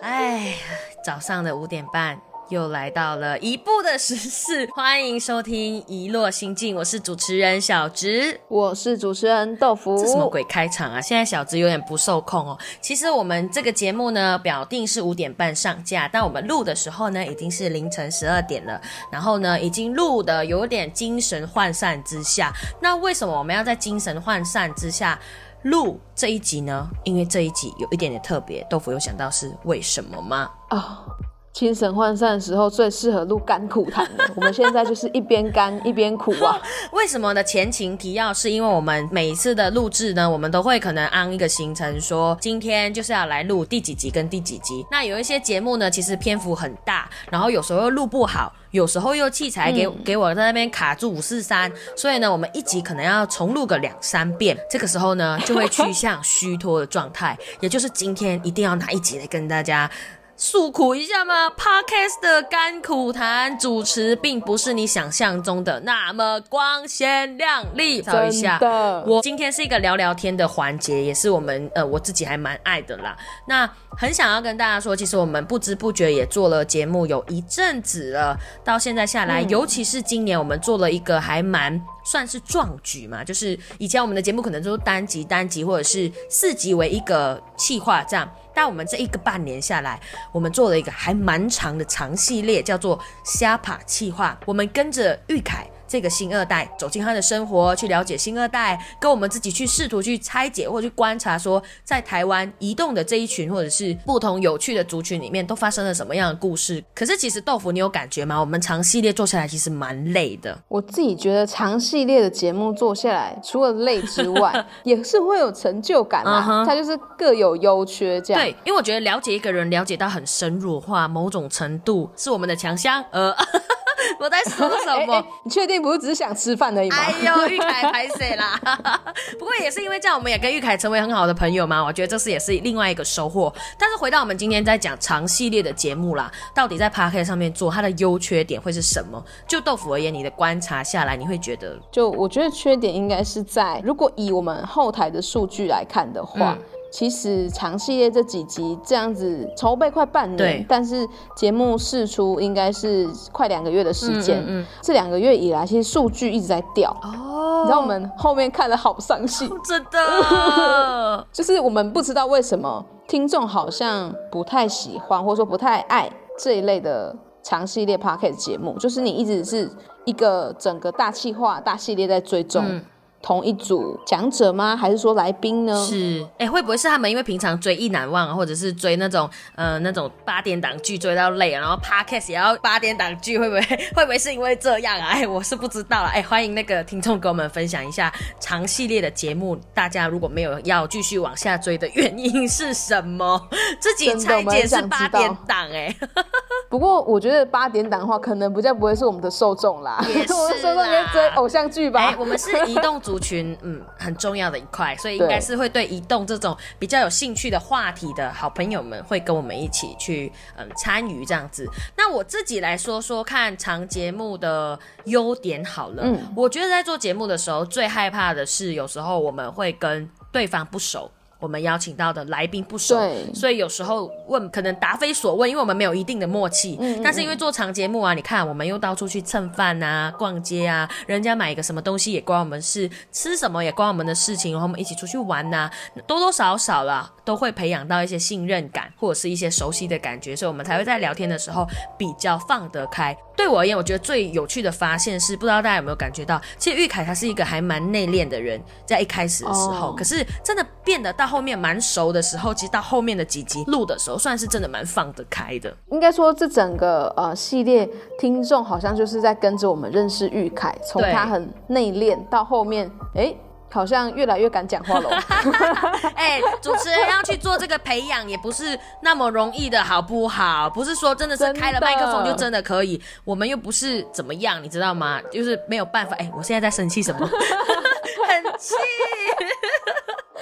哎，早上的五点半。又来到了一步的时事，欢迎收听《一落心境》，我是主持人小植，我是主持人豆腐。这什么鬼开场啊？现在小植有点不受控哦。其实我们这个节目呢，表定是五点半上架，但我们录的时候呢，已经是凌晨十二点了。然后呢，已经录的有点精神涣散之下。那为什么我们要在精神涣散之下录这一集呢？因为这一集有一点点特别。豆腐有想到是为什么吗？啊。精神涣散的时候最适合录甘苦谈的，我们现在就是一边干一边苦啊。为什么呢？前情提要是因为我们每一次的录制呢，我们都会可能按一个行程，说今天就是要来录第几集跟第几集。那有一些节目呢，其实篇幅很大，然后有时候又录不好，有时候又器材给给我在那边卡住五四三，所以呢，我们一集可能要重录个两三遍。这个时候呢，就会趋向虚脱的状态，也就是今天一定要拿一集来跟大家。诉苦一下吗？Podcast 的甘苦谈主持并不是你想象中的那么光鲜亮丽。找一下，我今天是一个聊聊天的环节，也是我们呃我自己还蛮爱的啦。那很想要跟大家说，其实我们不知不觉也做了节目有一阵子了，到现在下来，尤其是今年我们做了一个还蛮算是壮举嘛，就是以前我们的节目可能都单集单集或者是四集为一个企划这样。但我们这一个半年下来，我们做了一个还蛮长的长系列，叫做“虾爬企划”。我们跟着玉凯。这个新二代走进他的生活，去了解新二代，跟我们自己去试图去拆解或去观察，说在台湾移动的这一群或者是不同有趣的族群里面，都发生了什么样的故事。可是其实豆腐，你有感觉吗？我们长系列做下来其实蛮累的。我自己觉得长系列的节目做下来，除了累之外，也是会有成就感啊。它就是各有优缺这样。对，因为我觉得了解一个人，了解到很深入的话，某种程度是我们的强项。呃。我在说什么？你确定不是只是想吃饭而已吗？哎呦，玉凯拍谁啦？不过也是因为这样，我们也跟玉凯成为很好的朋友嘛。我觉得这是也是另外一个收获。但是回到我们今天在讲长系列的节目啦，到底在 p a r k 上面做它的优缺点会是什么？就豆腐而言，你的观察下来，你会觉得？就我觉得缺点应该是在，如果以我们后台的数据来看的话。其实长系列这几集这样子筹备快半年，但是节目试出应该是快两个月的时间。嗯，这两个月以来，其实数据一直在掉。哦，你知道我们后面看了好伤心，真的。就是我们不知道为什么听众好像不太喜欢，或者说不太爱这一类的长系列 p o c k e t 节目。就是你一直是一个整个大气化大系列在追踪。同一组讲者吗？还是说来宾呢？是，哎，会不会是他们因为平常追意难忘，或者是追那种呃那种八点档剧追到累，然后 podcast 也要八点档剧，会不会 会不会是因为这样啊？哎，我是不知道了。哎，欢迎那个听众跟我们分享一下长系列的节目，大家如果没有要继续往下追的原因是什么？自己拆解是八点档哎。不过我觉得八点档的话，可能比较不会是我们的受众啦，也是 受众在追偶像剧吧。哎，我们是移动。族群嗯很重要的一块，所以应该是会对移动这种比较有兴趣的话题的好朋友们会跟我们一起去嗯参与这样子。那我自己来说说看长节目的优点好了，嗯，我觉得在做节目的时候最害怕的是有时候我们会跟对方不熟。我们邀请到的来宾不熟，所以有时候问可能答非所问，因为我们没有一定的默契。但是因为做长节目啊，你看我们又到处去蹭饭啊、逛街啊，人家买一个什么东西也关我们事，吃什么也关我们的事情，然后我们一起出去玩呐，多多少少啦都会培养到一些信任感或者是一些熟悉的感觉，所以我们才会在聊天的时候比较放得开。对我而言，我觉得最有趣的发现是，不知道大家有没有感觉到，其实玉凯他是一个还蛮内敛的人，在一开始的时候，可是真的变得到后面蛮熟的时候，其实到后面的几集录的时候，算是真的蛮放得开的。应该说，这整个呃系列听众好像就是在跟着我们认识玉凯，从他很内敛到后面，哎。好像越来越敢讲话了。哎，主持人要去做这个培养，也不是那么容易的，好不好？不是说真的是开了麦克风就真的可以。我们又不是怎么样，你知道吗？就是没有办法。哎，我现在在生气什么？很气。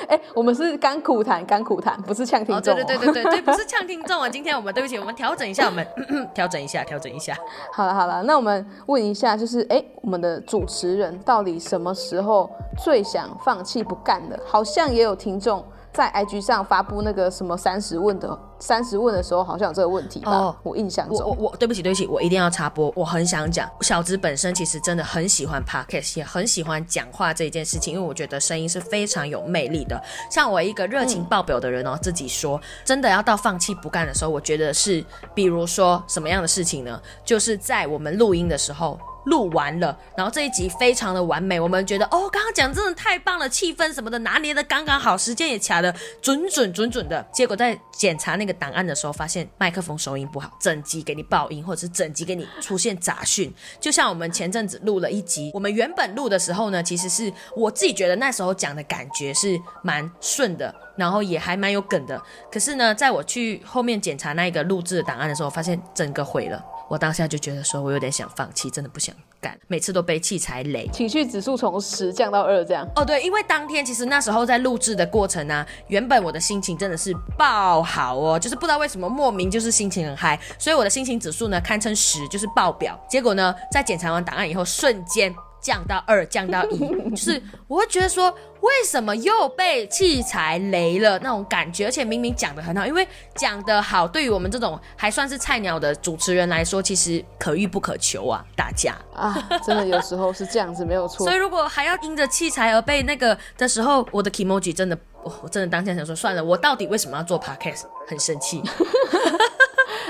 哎，我们是干苦谈，干苦谈，不是呛听众。对对对对对对，不是呛听众啊！今天我们对不起，我们调整一下，我们 调整一下，调整一下。好了好了，那我们问一下，就是哎，我们的主持人到底什么时候最想放弃不干的？好像也有听众在 IG 上发布那个什么三十问的三十问的时候，好像有这个问题吧？我印象中，我我我对不起对不起，我一定要插播，我很想讲，小直本身其实真的很喜欢 Podcast，也很喜欢讲话这一件事情，因为我觉得声音是非常有魅力的。像我一个热情爆表的人哦，自己说真的要到放弃不干的时候，我觉得是，比如说什么样的事情呢？就是在我们录音的时候。录完了，然后这一集非常的完美，我们觉得哦，刚刚讲真的太棒了，气氛什么的拿捏的刚刚好，时间也卡的准准准准的。结果在检查那个档案的时候，发现麦克风收音不好，整集给你爆音，或者是整集给你出现杂讯。就像我们前阵子录了一集，我们原本录的时候呢，其实是我自己觉得那时候讲的感觉是蛮顺的，然后也还蛮有梗的。可是呢，在我去后面检查那个录制的档案的时候，发现整个毁了。我当下就觉得说，我有点想放弃，真的不想干，每次都被器材雷，情绪指数从十降到二这样。哦，对，因为当天其实那时候在录制的过程呢，原本我的心情真的是爆好哦，就是不知道为什么莫名就是心情很嗨，所以我的心情指数呢堪称十，就是爆表。结果呢，在检查完档案以后，瞬间。降到二，降到一，就是我会觉得说，为什么又被器材雷了那种感觉？而且明明讲的很好，因为讲的好，对于我们这种还算是菜鸟的主持人来说，其实可遇不可求啊，大家啊，真的有时候是这样子，没有错。所以如果还要因着器材而被那个的时候，我的 emoji 真的，我真的当下想说，算了，我到底为什么要做 podcast？很生气。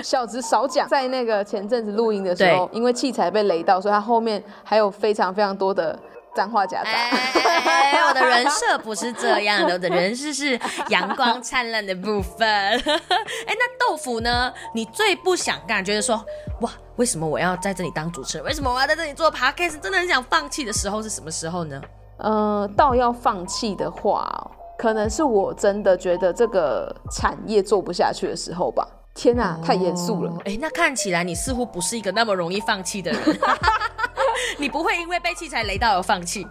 小直少讲，在那个前阵子录音的时候，因为器材被雷到，所以他后面还有非常非常多的脏话夹杂。我的人设不是这样的，我的人设是阳光灿烂的部分。哎，那豆腐呢？你最不想干，觉得说哇，为什么我要在这里当主持人？为什么我要在这里做 podcast？真的很想放弃的时候是什么时候呢？呃，到要放弃的话，可能是我真的觉得这个产业做不下去的时候吧。天哪，太严肃了！哎，那看起来你似乎不是一个那么容易放弃的人。你不会因为被器材雷到而放弃，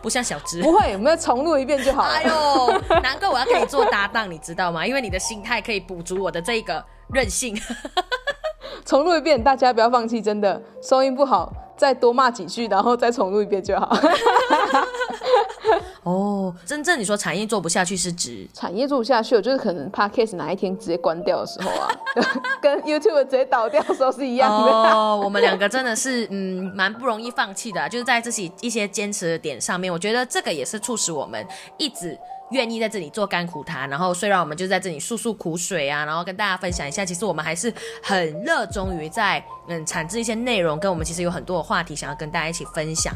不像小芝。不会，我们要重录一遍就好了。哎呦，难怪我要跟你做搭档，你知道吗？因为你的心态可以补足我的这个任性。重录一遍，大家不要放弃，真的收音不好。再多骂几句，然后再重录一遍就好。哦，真正你说产业做不下去是指产业做不下去，就是可能 podcast 哪一天直接关掉的时候啊，跟 YouTube 直接倒掉的时候是一样的。哦，我们两个真的是嗯蛮不容易放弃的，就是在自己一些坚持的点上面，我觉得这个也是促使我们一直。愿意在这里做甘苦谈，然后虽然我们就在这里诉诉苦水啊，然后跟大家分享一下，其实我们还是很热衷于在嗯产制一些内容，跟我们其实有很多的话题想要跟大家一起分享。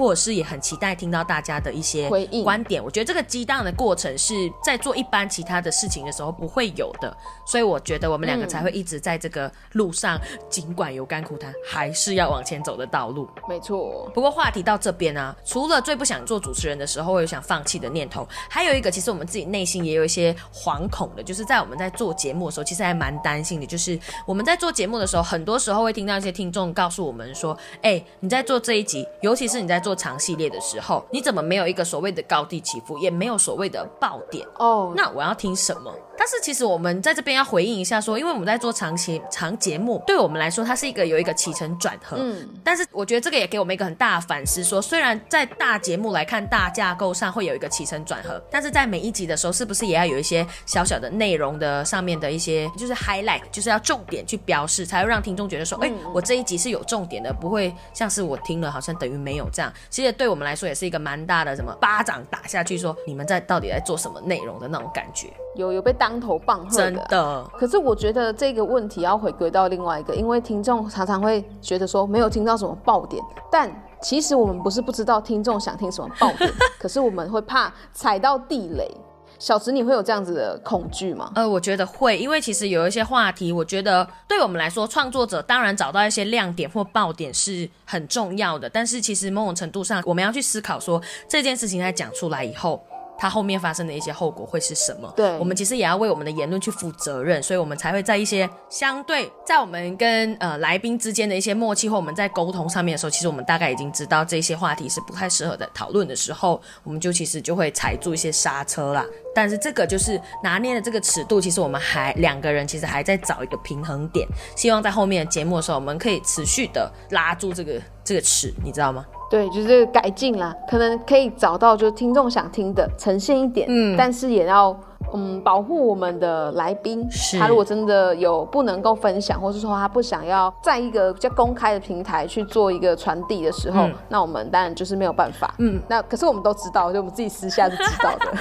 或者是也很期待听到大家的一些观点。我觉得这个激荡的过程是在做一般其他的事情的时候不会有的，所以我觉得我们两个才会一直在这个路上，尽管有甘苦谈，还是要往前走的道路。没错。不过话题到这边呢，除了最不想做主持人的时候会有想放弃的念头，还有一个其实我们自己内心也有一些惶恐的，就是在我们在做节目的时候，其实还蛮担心的。就是我们在做节目的时候，很多时候会听到一些听众告诉我们说：“哎，你在做这一集，尤其是你在。”做长系列的时候，你怎么没有一个所谓的高低起伏，也没有所谓的爆点哦？那我要听什么？但是其实我们在这边要回应一下，说因为我们在做长期长节目，对我们来说它是一个有一个起承转合。嗯，但是我觉得这个也给我们一个很大的反思，说虽然在大节目来看大架构上会有一个起承转合，但是在每一集的时候，是不是也要有一些小小的内容的上面的一些就是 highlight，就是要重点去标示，才会让听众觉得说，哎，我这一集是有重点的，不会像是我听了好像等于没有这样。其实对我们来说也是一个蛮大的什么巴掌打下去，说你们在到底在做什么内容的那种感觉。有有被当头棒喝的。可是我觉得这个问题要回归到另外一个，因为听众常常会觉得说没有听到什么爆点，但其实我们不是不知道听众想听什么爆点，可是我们会怕踩到地雷。小池，你会有这样子的恐惧吗？呃，我觉得会，因为其实有一些话题，我觉得对我们来说，创作者当然找到一些亮点或爆点是很重要的，但是其实某种程度上，我们要去思考说这件事情在讲出来以后。它后面发生的一些后果会是什么？对，我们其实也要为我们的言论去负责任，所以我们才会在一些相对在我们跟呃来宾之间的一些默契或我们在沟通上面的时候，其实我们大概已经知道这些话题是不太适合的讨论的时候，我们就其实就会踩住一些刹车啦。但是这个就是拿捏的这个尺度，其实我们还两个人其实还在找一个平衡点，希望在后面的节目的时候，我们可以持续的拉住这个这个尺，你知道吗？对，就是改进啦，可能可以找到就是听众想听的，呈现一点，嗯，但是也要嗯，保护我们的来宾。是他如果真的有不能够分享，或是说他不想要在一个比较公开的平台去做一个传递的时候，嗯那我们当然就是没有办法。嗯，那可是我们都知道，就我们自己私下是知道的。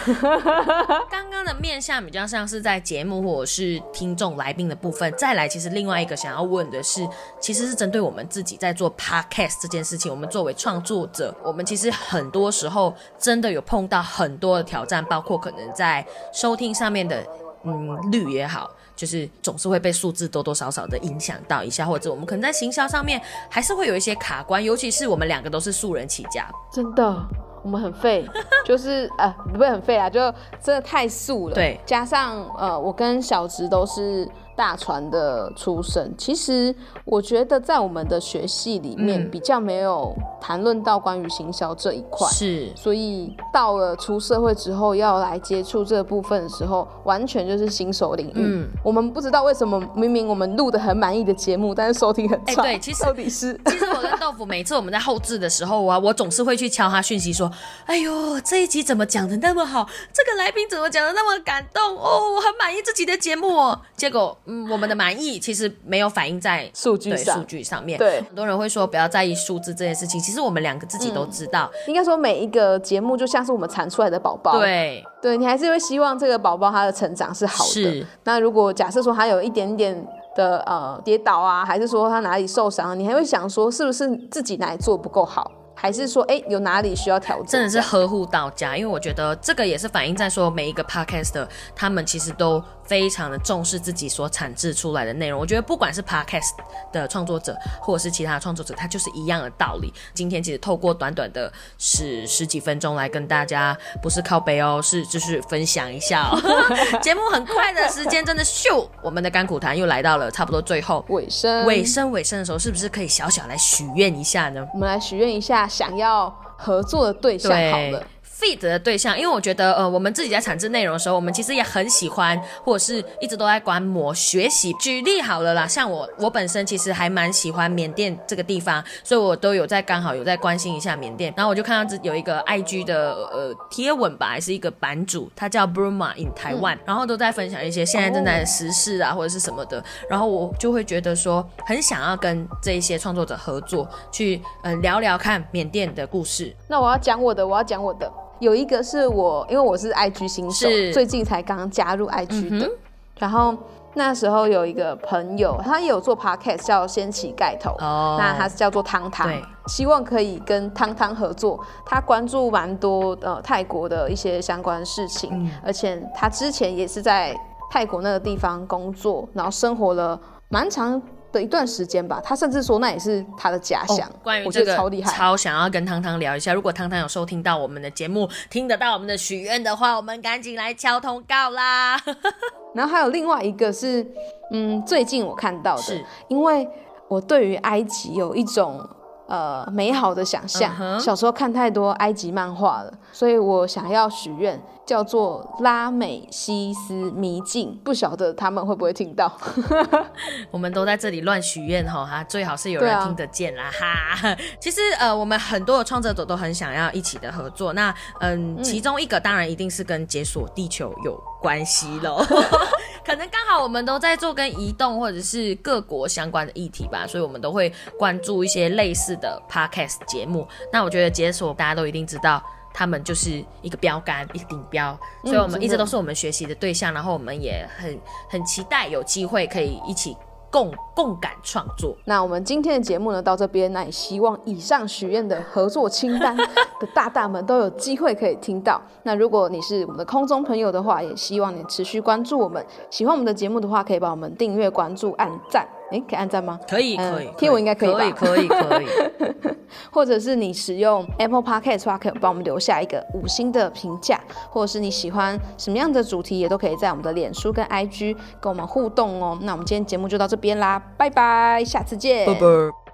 刚刚的面向比较像是在节目或者是听众来宾的部分，再来，其实另外一个想要问的是，其实是针对我们自己在做 podcast 这件事情，我们作为创作者，我们其实很多时候真的有碰到很多的挑战，包括可能在收听上面的嗯率也好。就是总是会被数字多多少少的影响到一下，或者我们可能在行销上面还是会有一些卡关，尤其是我们两个都是素人起家，真的，我们很废，就是呃，不会很废啊，就真的太素了。对加上呃，我跟小植都是大船的出身，其实我觉得在我们的学系里面嗯比较没有谈论到关于行销这一块。是所以到了出社会之后，要来接触这部分的时候，完全就是新手领域。嗯我们不知道为什么，明明我们录的很满意的节目，但是收听很哎差。对其实到底是 其实我跟豆腐每次我们在后置的时候啊，我总是会去敲他讯息说：“哎呦，这一集怎么讲的那么好？这个来宾怎么讲的那么感动？哦，我很满意这集的节目哦。”结果，嗯，我们的满意其实没有反映在对数据上数据上面。对很多人会说不要在意数字这件事情，其实我们两个自己都知道。应该说每一个节目就像是我们产出来的宝宝。对，对你还是会希望这个宝宝他的成长是好的。是那如果假设说他有一点点的呃跌倒啊，还是说他哪里受伤，你还会想说是不是自己哪里做不够好，还是说哎、有哪里需要调整？真的是呵护到家，因为我觉得这个也是反映在说每一个 podcast 的他们其实都非常的重视自己所产制出来的内容。我觉得不管是 podcast 的创作者，或者是其他的创作者，他就是一样的道理。今天其实透过短短的十十几分钟来跟大家，不是靠背哦，是就是分享一下哦。节目很快的时间真的咻，我们的甘苦谈又来到了差不多最后尾声，尾声尾声的时候，是不是可以小小来许愿一下呢？我们来许愿一下想要合作的对象好了。Feed 的对象，因为我觉得，呃，我们自己在产制内容的时候，我们其实也很喜欢，或者是一直都在观摩学习。举例好了啦，像我，我本身其实还蛮喜欢缅甸这个地方，所以我都有在刚好有在关心一下缅甸。然后我就看到这有一个 IG 的呃贴文吧，还是一个版主，他叫 Burma in Taiwan，、然后都在分享一些现在正在的时事啊，或者是什么的。然后我就会觉得说，很想要跟这一些创作者合作，去呃聊聊看缅甸的故事。那我要讲我的，我要讲我的。有一个是我，因为我是 IG 新手，最近才刚加入 IG 的。嗯然后那时候有一个朋友，他也有做 podcast 叫掀起盖头，哦那他是叫做汤汤，希望可以跟汤汤合作。他关注蛮多呃泰国的一些相关事情，嗯而且他之前也是在泰国那个地方工作，然后生活了蛮长的一段时间吧。他甚至说那也是他的家乡，哦关于我这个超厉害。超想要跟汤汤聊一下。如果汤汤有收听到我们的节目，听得到我们的许愿的话，我们赶紧来敲通告啦！然后还有另外一个是，嗯，最近我看到的是，因为我对于埃及有一种呃美好的想象小时候看太多埃及漫画了，所以我想要许愿，叫做拉美西斯迷境，不晓得他们会不会听到？我们都在这里乱许愿哈，哈，最好是有人听得见啦、哈。其实呃，我们很多的创作者都很想要一起的合作。那嗯，其中一个当然一定是跟解锁地球有关系喽。可能刚好我们都在做跟移动或者是各国相关的议题吧，所以我们都会关注一些类似的 podcast 节目。那我觉得解锁大家都一定知道。他们就是一个标杆，一个顶标，所以我们一直都是我们学习的对象，然后我们也很很期待有机会可以一起共共感创作。那我们今天的节目呢到这边，那也希望以上许愿的合作清单 的大大们都有机会可以听到。那如果你是我们的空中朋友的话，也希望你持续关注我们。喜欢我们的节目的话，可以帮我们订阅、关注、按赞。诶，可以按赞吗？可以，嗯可以，听我应该可以吧可以，可以，可以。或者是你使用 Apple Podcast 的话，可以帮我们留下一个五星的评价，或者是你喜欢什么样的主题，也都可以在我们的脸书跟 IG 跟我们互动哦。那我们今天节目就到这边啦，拜拜，下次见，啵啵。